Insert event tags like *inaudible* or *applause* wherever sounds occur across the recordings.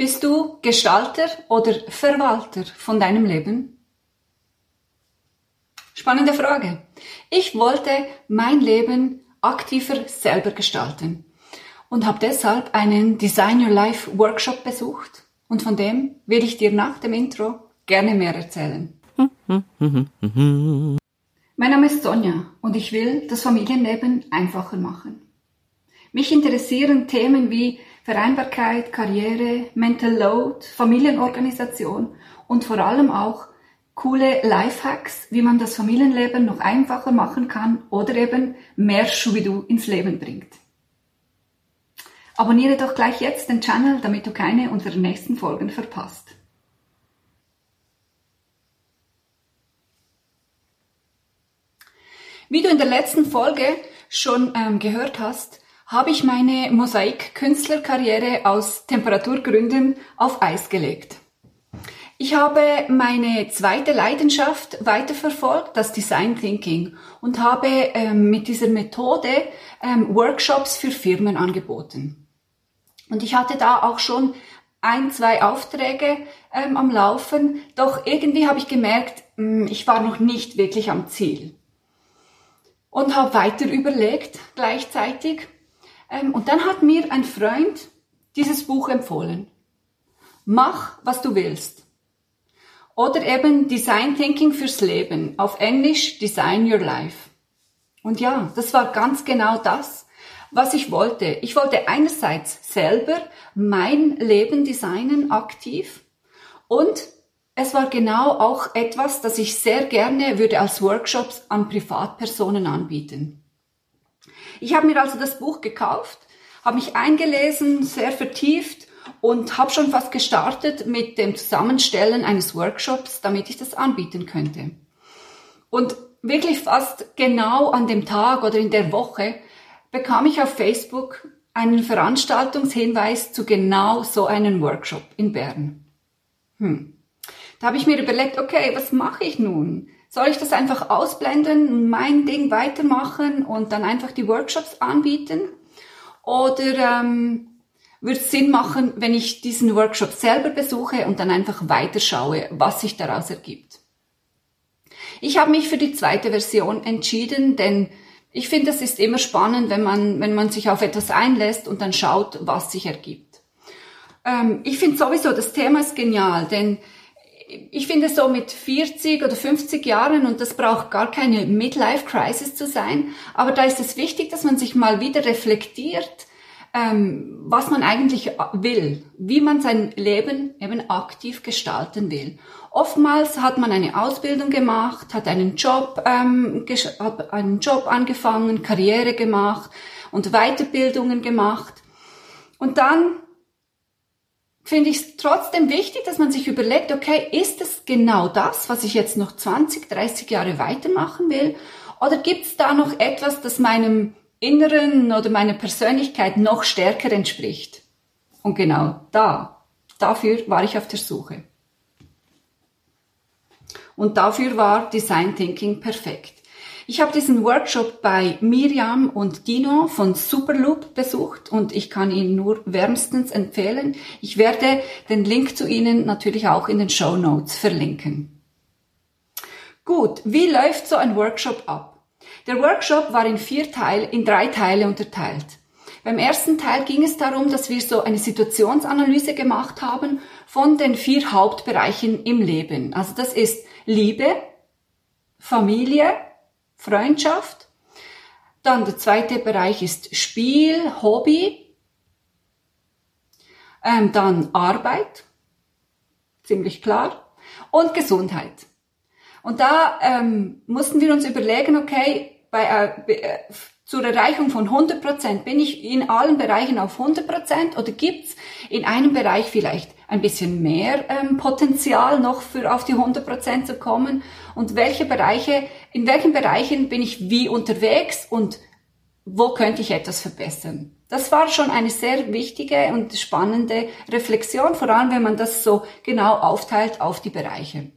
Bist du Gestalter oder Verwalter von deinem Leben? Spannende Frage. Ich wollte mein Leben aktiver selber gestalten und habe deshalb einen Design Your Life Workshop besucht und von dem will ich dir nach dem Intro gerne mehr erzählen. mein Name ist Sonja und ich will das Familienleben einfacher machen. Mich interessieren Themen wie Vereinbarkeit, Karriere, Mental Load, Familienorganisation und vor allem auch coole Lifehacks, wie man das Familienleben noch einfacher machen kann oder eben mehr Schubidu ins Leben bringt. Abonniere doch gleich jetzt den Channel, damit du keine unserer nächsten Folgen verpasst. Wie du in der letzten Folge schon ähm, gehört hast, habe ich meine Mosaik-Künstlerkarriere aus Temperaturgründen auf Eis gelegt. Ich habe meine zweite Leidenschaft weiterverfolgt, das Design Thinking, und habe ähm, mit dieser Methode ähm, Workshops für Firmen angeboten. Und ich hatte da auch schon ein, zwei Aufträge ähm, am Laufen, doch irgendwie habe ich gemerkt, mh, hm, ich war noch nicht wirklich am Ziel. Und habe weiter überlegt gleichzeitig ähm, und dann hat mir ein Freund dieses Buch empfohlen. Mach, was du willst. Oder eben Design Thinking fürs Leben. Auf Englisch Design Your Life. Und ja, das war ganz genau das, was ich wollte. Ich wollte einerseits selber mein Leben designen aktiv und es war genau auch etwas, das ich sehr gerne würde als Workshops an Privatpersonen anbieten. Ich habe mir also das Buch gekauft, habe mich eingelesen, sehr vertieft und habe schon fast gestartet mit dem Zusammenstellen eines Workshops, damit ich das anbieten könnte. Und wirklich fast genau an dem Tag oder in der Woche bekam ich auf Facebook einen Veranstaltungshinweis zu genau so einem Workshop in Bern. Hm. Da habe ich mir überlegt, okay, was mache ich nun? Soll ich das einfach ausblenden, mein Ding weitermachen und dann einfach die Workshops anbieten? Oder ähm, würde es Sinn machen, wenn ich diesen Workshop selber besuche und dann einfach weiterschaue, was sich daraus ergibt? Ich habe mich für die zweite Version entschieden, denn ich finde, es ist immer spannend, wenn man, wenn man sich auf etwas einlässt und dann schaut, was sich ergibt. Ähm, ich finde sowieso, das Thema ist genial, denn ich finde so mit 40 oder 50 Jahren, und das braucht gar keine Midlife-Crisis zu sein, aber da ist es wichtig, dass man sich mal wieder reflektiert, ähm, was man eigentlich will, wie man sein Leben eben aktiv gestalten will. Oftmals hat man eine Ausbildung gemacht, hat einen Job, ähm, hat einen Job angefangen, Karriere gemacht und Weiterbildungen gemacht. Und dann finde ich es trotzdem wichtig, dass man sich überlegt, okay, ist es genau das, was ich jetzt noch 20, 30 Jahre weitermachen will? Oder gibt es da noch etwas, das meinem Inneren oder meiner Persönlichkeit noch stärker entspricht? Und genau da, dafür war ich auf der Suche. Und dafür war Design Thinking perfekt. Ich habe diesen Workshop bei Miriam und Dino von Superloop besucht und ich kann ihn nur wärmstens empfehlen. Ich werde den Link zu Ihnen natürlich auch in den Show Notes verlinken. Gut, wie läuft so ein Workshop ab? Der Workshop war in vier Teile, in drei Teile unterteilt. Beim ersten Teil ging es darum, dass wir so eine Situationsanalyse gemacht haben von den vier Hauptbereichen im Leben. Also das ist Liebe, Familie, Freundschaft. Dann der zweite Bereich ist Spiel, Hobby. Ähm, dann Arbeit, ziemlich klar. Und Gesundheit. Und da ähm, mussten wir uns überlegen, okay, bei, äh, äh zur Erreichung von 100 Prozent bin ich in allen Bereichen auf 100 Prozent oder gibt's in einem Bereich vielleicht ein bisschen mehr ähm, Potenzial noch für auf die 100 Prozent zu kommen und welche Bereiche, in welchen Bereichen bin ich wie unterwegs und wo könnte ich etwas verbessern. Das war schon eine sehr wichtige und spannende Reflexion, vor allem wenn man das so genau aufteilt auf die Bereiche.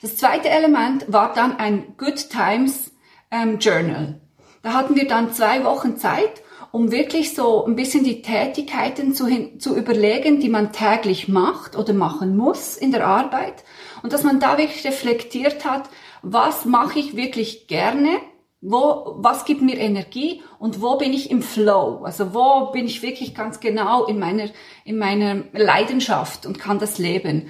Das zweite Element war dann ein Good Times ähm, Journal. Da hatten wir dann zwei Wochen Zeit um wirklich so ein bisschen die Tätigkeiten zu, zu überlegen, die man täglich macht oder machen muss in der Arbeit und dass man da wirklich reflektiert hat, was mache ich wirklich gerne, wo, was gibt mir Energie und wo bin ich im Flow, also wo bin ich wirklich ganz genau in meiner, in meiner Leidenschaft und kann das leben.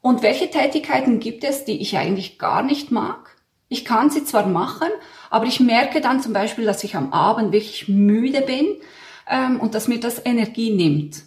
Und welche Tätigkeiten gibt es, die ich eigentlich gar nicht mag? Ich kann sie zwar machen, aber ich merke dann zum Beispiel, dass ich am Abend wirklich müde bin ähm, und dass mir das Energie nimmt.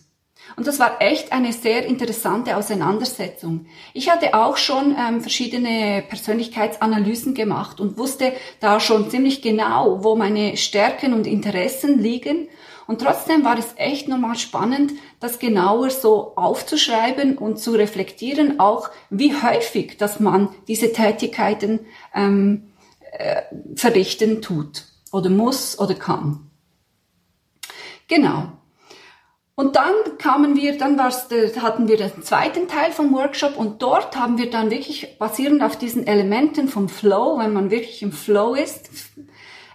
Und das war echt eine sehr interessante Auseinandersetzung. Ich hatte auch schon ähm, verschiedene Persönlichkeitsanalysen gemacht und wusste da schon ziemlich genau, wo meine Stärken und Interessen liegen. Und trotzdem war es echt nochmal spannend, das genauer so aufzuschreiben und zu reflektieren, auch wie häufig, dass man diese Tätigkeiten ähm, äh, verrichten tut oder muss oder kann. Genau. Und dann kamen wir, dann war's, hatten wir den zweiten Teil vom Workshop und dort haben wir dann wirklich basierend auf diesen Elementen vom Flow, wenn man wirklich im Flow ist,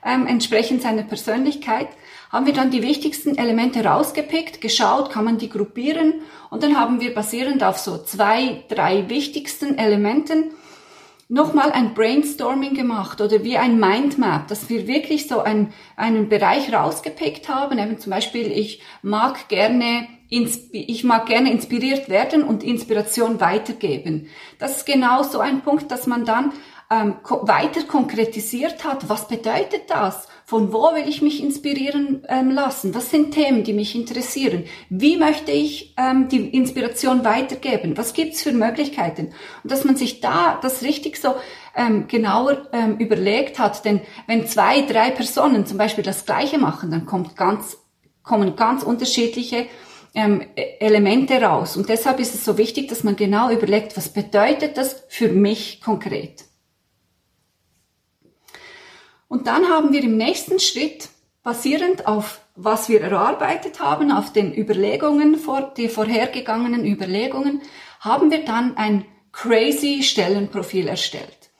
ähm, entsprechend seiner Persönlichkeit, haben wir dann die wichtigsten Elemente rausgepickt, geschaut, kann man die gruppieren und dann haben wir basierend auf so zwei, drei wichtigsten Elementen nochmal ein Brainstorming gemacht oder wie ein Mindmap, dass wir wirklich so ein, einen Bereich rausgepickt haben. Eben zum Beispiel, ich mag gerne, ich mag gerne inspiriert werden und Inspiration weitergeben. Das ist genau so ein Punkt, dass man dann ähm, weiter konkretisiert hat. Was bedeutet das? Von wo will ich mich inspirieren ähm, lassen? Was sind Themen, die mich interessieren? Wie möchte ich ähm, die Inspiration weitergeben? Was gibt's für Möglichkeiten? Und dass man sich da das richtig so ähm, genauer ähm, überlegt hat. Denn wenn zwei, drei Personen zum Beispiel das Gleiche machen, dann kommt ganz, kommen ganz unterschiedliche ähm, Elemente raus. Und deshalb ist es so wichtig, dass man genau überlegt, was bedeutet das für mich konkret? Und dann haben wir im nächsten Schritt, basierend auf was wir erarbeitet haben, auf den Überlegungen, die vorhergegangenen Überlegungen, haben wir dann ein crazy Stellenprofil erstellt.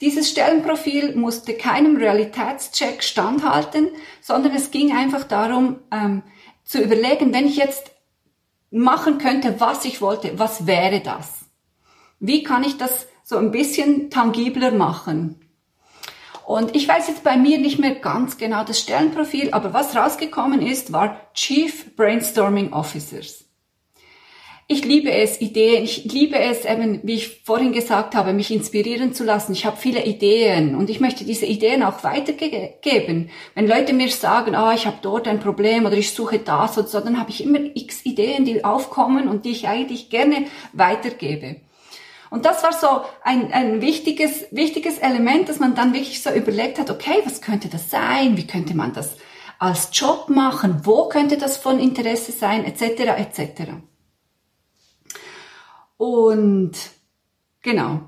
Dieses Stellenprofil musste keinem Realitätscheck standhalten, sondern es ging einfach darum, ähm, zu überlegen, wenn ich jetzt machen könnte, was ich wollte, was wäre das? Wie kann ich das so ein bisschen tangibler machen? Und ich weiß jetzt bei mir nicht mehr ganz genau das Stellenprofil, aber was rausgekommen ist, war Chief Brainstorming Officers. Ich liebe es, Ideen, ich liebe es eben, wie ich vorhin gesagt habe, mich inspirieren zu lassen. Ich habe viele Ideen und ich möchte diese Ideen auch weitergeben. Wenn Leute mir sagen, ah, ich habe dort ein Problem oder ich suche das oder so, dann habe ich immer x Ideen, die aufkommen und die ich eigentlich gerne weitergebe. Und das war so ein, ein wichtiges, wichtiges Element, dass man dann wirklich so überlegt hat, okay, was könnte das sein? Wie könnte man das als Job machen? Wo könnte das von Interesse sein? Etc. etc. Und genau.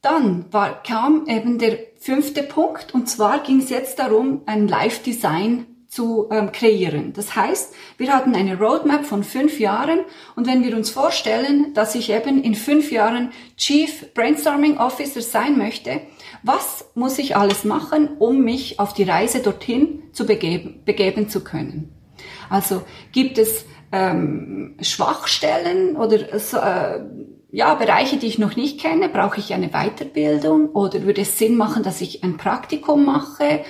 Dann war, kam eben der fünfte Punkt und zwar ging es jetzt darum, ein Live-Design zu ähm, kreieren. Das heißt, wir hatten eine Roadmap von fünf Jahren und wenn wir uns vorstellen, dass ich eben in fünf Jahren Chief Brainstorming Officer sein möchte, was muss ich alles machen, um mich auf die Reise dorthin zu begeben, begeben zu können? Also gibt es ähm, Schwachstellen oder äh, ja, Bereiche, die ich noch nicht kenne? Brauche ich eine Weiterbildung oder würde es Sinn machen, dass ich ein Praktikum mache?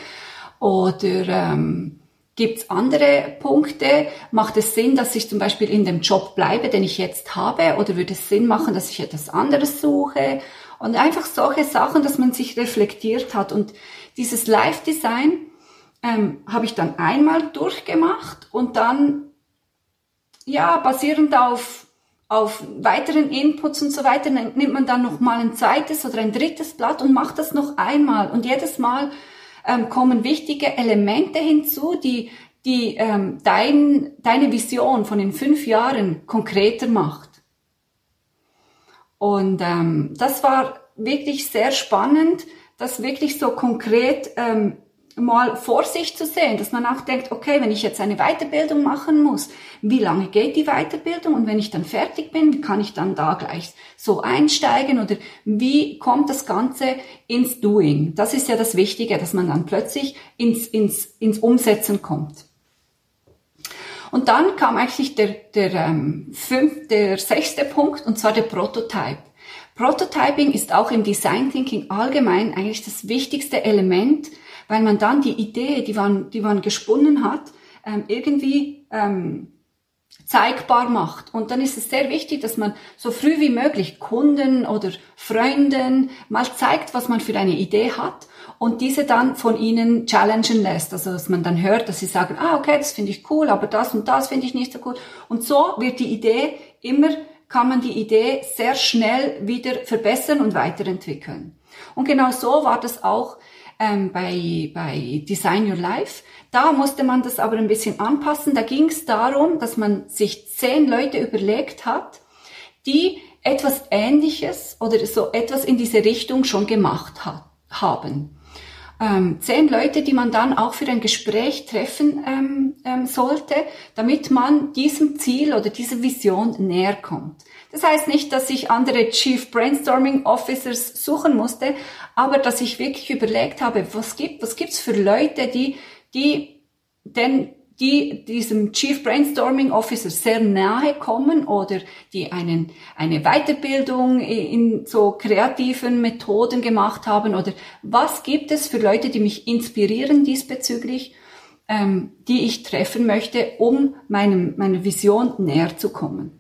Oder ähm, Gibt es andere Punkte? Macht es Sinn, dass ich zum Beispiel in dem Job bleibe, den ich jetzt habe? Oder würde es Sinn machen, dass ich etwas anderes suche? Und einfach solche Sachen, dass man sich reflektiert hat. Und dieses Live-Design ähm, habe ich dann einmal durchgemacht und dann, ja, basierend auf, auf weiteren Inputs und so weiter, nimmt man dann noch mal ein zweites oder ein drittes Blatt und macht das noch einmal. Und jedes Mal ähm, kommen wichtige Elemente hinzu, die, die ähm, dein, deine Vision von in fünf Jahren konkreter macht. Und ähm, das war wirklich sehr spannend, das wirklich so konkret ähm, mal vor sich zu sehen, dass man auch denkt, okay, wenn ich jetzt eine Weiterbildung machen muss, wie lange geht die Weiterbildung und wenn ich dann fertig bin, wie kann ich dann da gleich so einsteigen oder wie kommt das Ganze ins Doing? Das ist ja das Wichtige, dass man dann plötzlich ins, ins, ins Umsetzen kommt. Und dann kam eigentlich der, der, ähm, fünf, der sechste Punkt, und zwar der Prototype. Prototyping ist auch im Design Thinking allgemein eigentlich das wichtigste Element, weil man dann die Idee, die man, die man gesponnen hat, ähm, irgendwie ähm, zeigbar macht. Und dann ist es sehr wichtig, dass man so früh wie möglich Kunden oder Freunden mal zeigt, was man für eine Idee hat und diese dann von ihnen challengen lässt. Also dass man dann hört, dass sie sagen, ah okay, das finde ich cool, aber das und das finde ich nicht so cool. Und so wird die Idee immer, kann man die Idee sehr schnell wieder verbessern und weiterentwickeln. Und genau so war das auch ähm, bei, bei Design Your Life. Da musste man das aber ein bisschen anpassen. Da ging es darum, dass man sich zehn Leute überlegt hat, die etwas Ähnliches oder so etwas in diese Richtung schon gemacht hat, haben ähm, zehn Leute, die man dann auch für ein Gespräch treffen ähm, ähm, sollte, damit man diesem Ziel oder dieser Vision näher kommt. Das heißt nicht, dass ich andere Chief Brainstorming Officers suchen musste, aber dass ich wirklich überlegt habe, was gibt, was gibt's für Leute, die, die denn die diesem Chief Brainstorming Officer sehr nahe kommen oder die einen, eine Weiterbildung in so kreativen Methoden gemacht haben oder was gibt es für Leute, die mich inspirieren diesbezüglich, ähm, die ich treffen möchte, um meinem, meiner Vision näher zu kommen.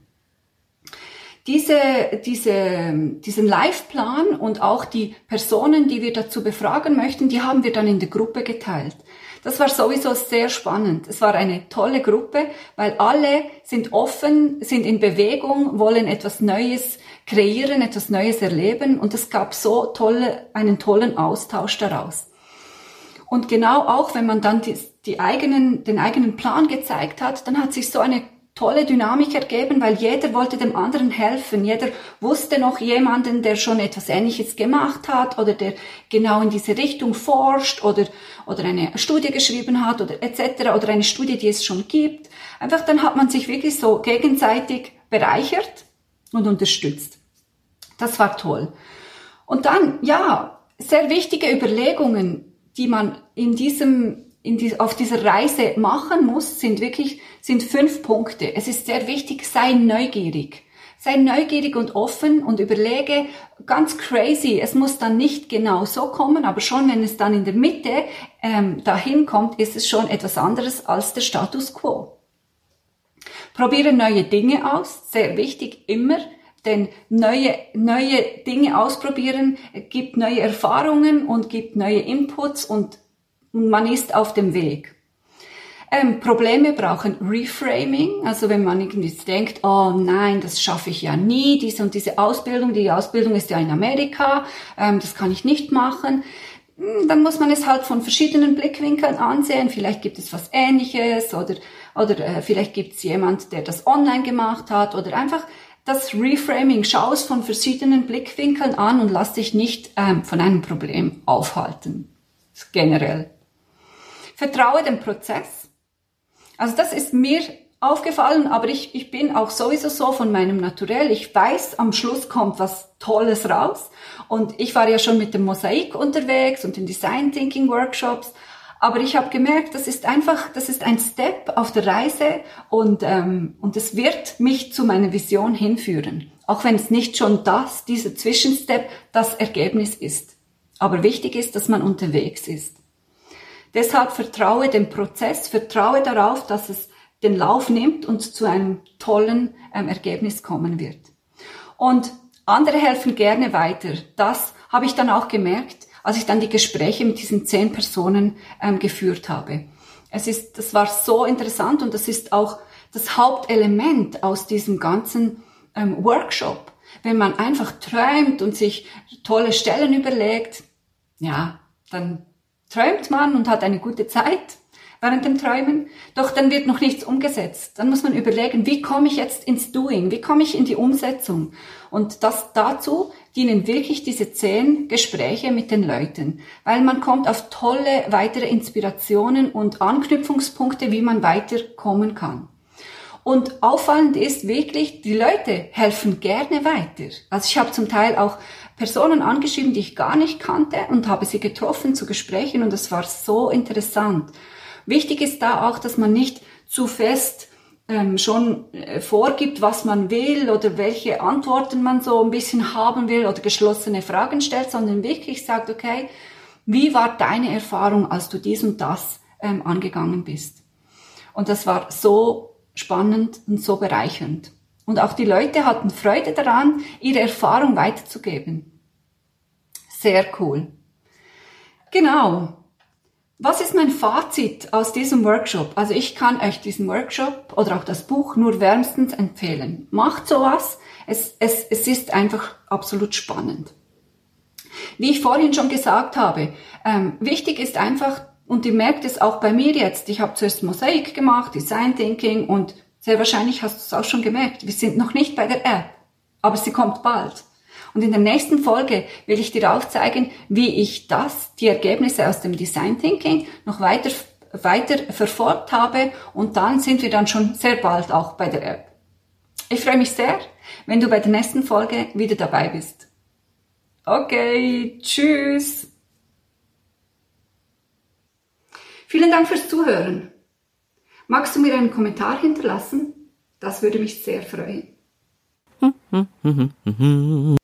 Diese, diese, diesen Live-Plan und auch die Personen, die wir dazu befragen möchten, die haben wir dann in der Gruppe geteilt. Das war sowieso sehr spannend. Es war eine tolle Gruppe, weil alle sind offen, sind in Bewegung, wollen etwas Neues kreieren, etwas Neues erleben und es gab so tolle, einen tollen Austausch daraus. Und genau auch, wenn man dann die, die eigenen, den eigenen Plan gezeigt hat, dann hat sich so eine tolle Dynamik ergeben, weil jeder wollte dem anderen helfen. Jeder wusste noch jemanden, der schon etwas Ähnliches gemacht hat oder der genau in diese Richtung forscht oder, oder eine Studie geschrieben hat oder etc. oder eine Studie, die es schon gibt. Einfach dann hat man sich wirklich so gegenseitig bereichert und unterstützt. Das war toll. Und dann, ja, sehr wichtige Überlegungen, die man in diesem in die, auf dieser Reise machen muss, sind wirklich, sind fünf Punkte. Es ist sehr wichtig, sei neugierig. Sei neugierig und offen und überlege ganz crazy. Es muss dann nicht genau so kommen, aber schon wenn es dann in der Mitte ähm, dahin kommt, ist es schon etwas anderes als der Status quo. Probiere neue Dinge aus, sehr wichtig, immer, denn neue, neue Dinge ausprobieren gibt neue Erfahrungen und gibt neue Inputs und und man ist auf dem Weg. Ähm, Probleme brauchen Reframing, also wenn man irgendwie denkt, oh nein, das schaffe ich ja nie, diese und diese Ausbildung, die Ausbildung ist ja in Amerika, ähm, das kann ich nicht machen, hm, dann muss man es halt von verschiedenen Blickwinkeln ansehen. Vielleicht gibt es was Ähnliches oder, oder äh, vielleicht gibt es jemand, der das online gemacht hat oder einfach das Reframing. Schau es von verschiedenen Blickwinkeln an und lass dich nicht ähm, von einem Problem aufhalten. Generell. Vertraue dem Prozess. Also das ist mir aufgefallen, aber ich, ich bin auch sowieso so von meinem Naturell. Ich weiß, am Schluss kommt was Tolles raus. Und ich war ja schon mit dem Mosaik unterwegs und den Design Thinking Workshops. Aber ich habe gemerkt, das ist einfach, das ist ein Step auf der Reise und, ähm, und es wird mich zu meiner Vision hinführen. Auch wenn es nicht schon das, dieser Zwischenstep, das Ergebnis ist. Aber wichtig ist, dass man unterwegs ist. Deshalb vertraue dem Prozess, vertraue darauf, dass es den Lauf nimmt und zu einem tollen ähm, Ergebnis kommen wird. Und andere helfen gerne weiter. Das habe ich dann auch gemerkt, als ich dann die Gespräche mit diesen zehn Personen ähm, geführt habe. Es ist, das war so interessant und das ist auch das Hauptelement aus diesem ganzen ähm, Workshop. Wenn man einfach träumt und sich tolle Stellen überlegt, ja, dann träumt man und hat eine gute Zeit während dem Träumen, doch dann wird noch nichts umgesetzt. Dann muss man überlegen, wie komme ich jetzt ins Doing, wie komme ich in die Umsetzung? Und das dazu dienen wirklich diese zehn Gespräche mit den Leuten, weil man kommt auf tolle weitere Inspirationen und Anknüpfungspunkte, wie man weiterkommen kann. Und auffallend ist wirklich, die Leute helfen gerne weiter. Also ich habe zum Teil auch Personen angeschrieben, die ich gar nicht kannte und habe sie getroffen zu Gesprächen und es war so interessant. Wichtig ist da auch, dass man nicht zu fest ähm, schon äh, vorgibt, was man will oder welche Antworten man so ein bisschen haben will oder geschlossene Fragen stellt, sondern wirklich sagt, okay, wie war deine Erfahrung, als du dies und das ähm, angegangen bist? Und das war so spannend und so bereichernd. Und auch die Leute hatten Freude daran, ihre Erfahrung weiterzugeben. Sehr cool. Genau. Was ist mein Fazit aus diesem Workshop? Also ich kann euch diesen Workshop oder auch das Buch nur wärmstens empfehlen. Macht sowas. Es, es, es ist einfach absolut spannend. Wie ich vorhin schon gesagt habe, ähm, wichtig ist einfach, und ihr merkt es auch bei mir jetzt, ich habe zuerst Mosaik gemacht, Design Thinking und sehr wahrscheinlich hast du es auch schon gemerkt, wir sind noch nicht bei der App, aber sie kommt bald. Und in der nächsten Folge will ich dir aufzeigen, wie ich das, die Ergebnisse aus dem Design Thinking noch weiter, weiter verfolgt habe und dann sind wir dann schon sehr bald auch bei der App. Ich freue mich sehr, wenn du bei der nächsten Folge wieder dabei bist. Okay, tschüss. Vielen Dank fürs Zuhören. Magst du mir einen Kommentar hinterlassen? Das würde mich sehr freuen. *laughs*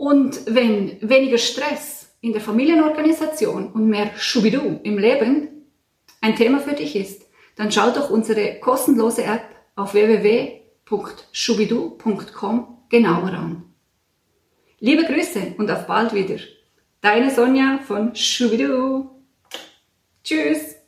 Und wenn weniger Stress in der Familienorganisation und mehr Schubidu im Leben ein Thema für dich ist, dann schau doch unsere kostenlose App auf www.schubidu.com genauer an. Liebe Grüße und auf bald wieder. Deine Sonja von Schubidu. Tschüss.